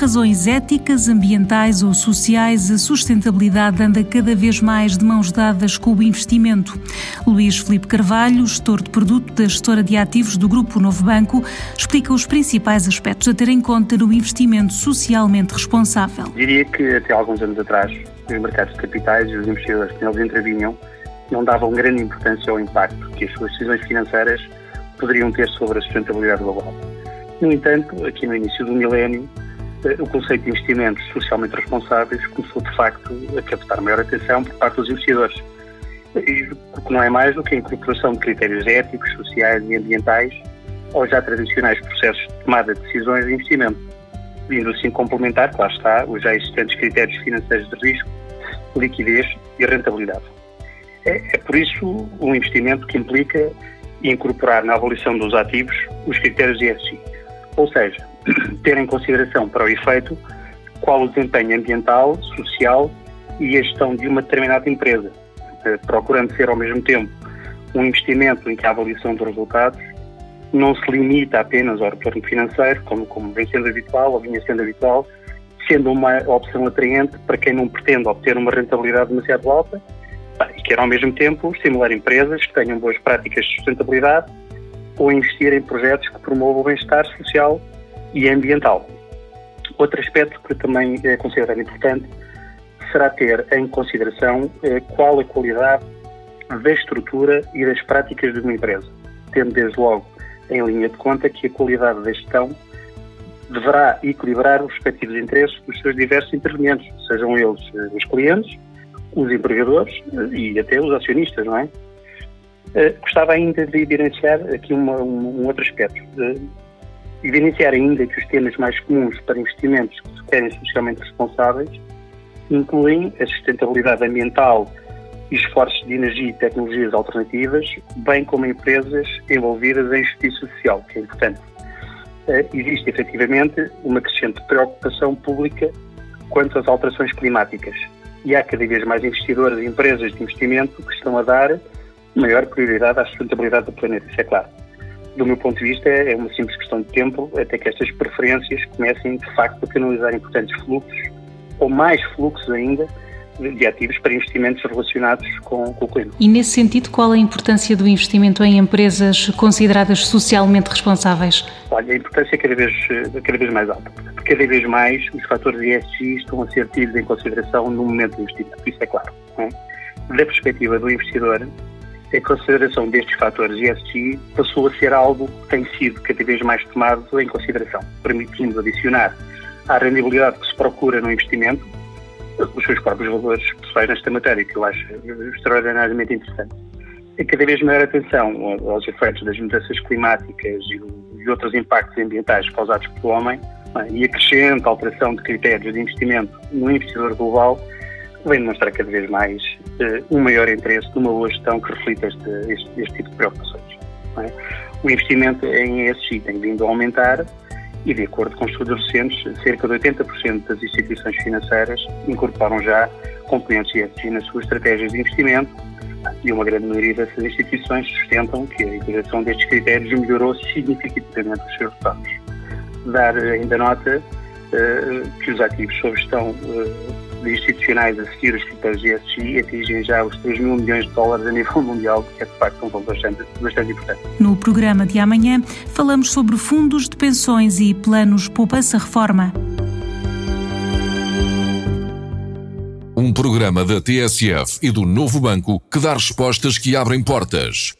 razões éticas, ambientais ou sociais, a sustentabilidade anda cada vez mais de mãos dadas com o investimento. Luís Felipe Carvalho, gestor de produto da gestora de ativos do Grupo Novo Banco, explica os principais aspectos a ter em conta no investimento socialmente responsável. Diria que até alguns anos atrás, os mercados de capitais e os investidores que neles intervinham não davam grande importância ao impacto que as suas decisões financeiras poderiam ter sobre a sustentabilidade global. No entanto, aqui no início do milénio, o conceito de investimentos socialmente responsáveis começou, de facto, a captar maior atenção por parte dos investidores, porque não é mais do que a incorporação de critérios éticos, sociais e ambientais aos já tradicionais processos de tomada de decisões de investimento, vindo assim complementar, claro está, os já existentes critérios financeiros de risco, liquidez e rentabilidade. É, é por isso um investimento que implica incorporar na avaliação dos ativos os critérios ESG, ou seja, ter em consideração para o efeito qual o desempenho ambiental, social e a gestão de uma determinada empresa, eh, procurando ser ao mesmo tempo um investimento em que a avaliação dos resultados não se limita apenas ao retorno financeiro, como, como vem sendo habitual ou vinha sendo habitual, sendo uma opção atraente para quem não pretende obter uma rentabilidade demasiado alta e quer ao mesmo tempo estimular empresas que tenham boas práticas de sustentabilidade ou investir em projetos que promovam o bem-estar social e ambiental. Outro aspecto que também é considerado importante será ter em consideração eh, qual a qualidade da estrutura e das práticas de uma empresa, tendo desde logo em linha de conta que a qualidade da gestão deverá equilibrar os respectivos interesses dos seus diversos intervenientes, sejam eles eh, os clientes, os empregadores eh, e até os acionistas, não é? Gostava ainda de evidenciar aqui uma, um, um outro aspecto evidenciar ainda que os temas mais comuns para investimentos que se querem socialmente responsáveis incluem a sustentabilidade ambiental e esforços de energia e tecnologias alternativas, bem como empresas envolvidas em justiça social, que é importante. Eh, existe efetivamente uma crescente preocupação pública quanto às alterações climáticas e há cada vez mais investidores e empresas de investimento que estão a dar maior prioridade à sustentabilidade do planeta, isso é claro do meu ponto de vista, é uma simples questão de tempo até que estas preferências comecem, de facto, a canalizar importantes fluxos, ou mais fluxos ainda, de ativos para investimentos relacionados com, com o clima. E nesse sentido, qual a importância do investimento em empresas consideradas socialmente responsáveis? Olha, a importância é cada vez, cada vez mais alta. Cada vez mais os fatores ESG estão a ser tidos em consideração no momento do investimento, isso é claro. É? Da perspectiva do investidor, a consideração destes fatores ESG passou a ser algo que tem sido cada vez mais tomado em consideração, permitindo adicionar à rendibilidade que se procura no investimento os seus próprios valores pessoais nesta matéria, que eu acho extraordinariamente interessante. E cada vez maior atenção aos efeitos das mudanças climáticas e outros impactos ambientais causados pelo homem é? e a crescente alteração de critérios de investimento no investidor global vem demonstrar cada vez mais um maior interesse numa boa gestão que reflita este, este, este tipo de preocupações. É? O investimento em ESG tem vindo a aumentar e, de acordo com estudos recentes, cerca de 80% das instituições financeiras incorporam já componentes ESG nas suas estratégias de investimento e uma grande maioria dessas instituições sustentam que a integração destes critérios melhorou significativamente os seus resultados. Dar ainda nota uh, que os ativos sob gestão uh, institucionais a seguir os critérios ESG atingem já os 3 mil milhões de dólares a nível mundial, que é de facto um valor bastante, bastante importante. No programa de amanhã falamos sobre fundos de pensões e planos poupança-reforma. Um programa da TSF e do Novo Banco que dá respostas que abrem portas.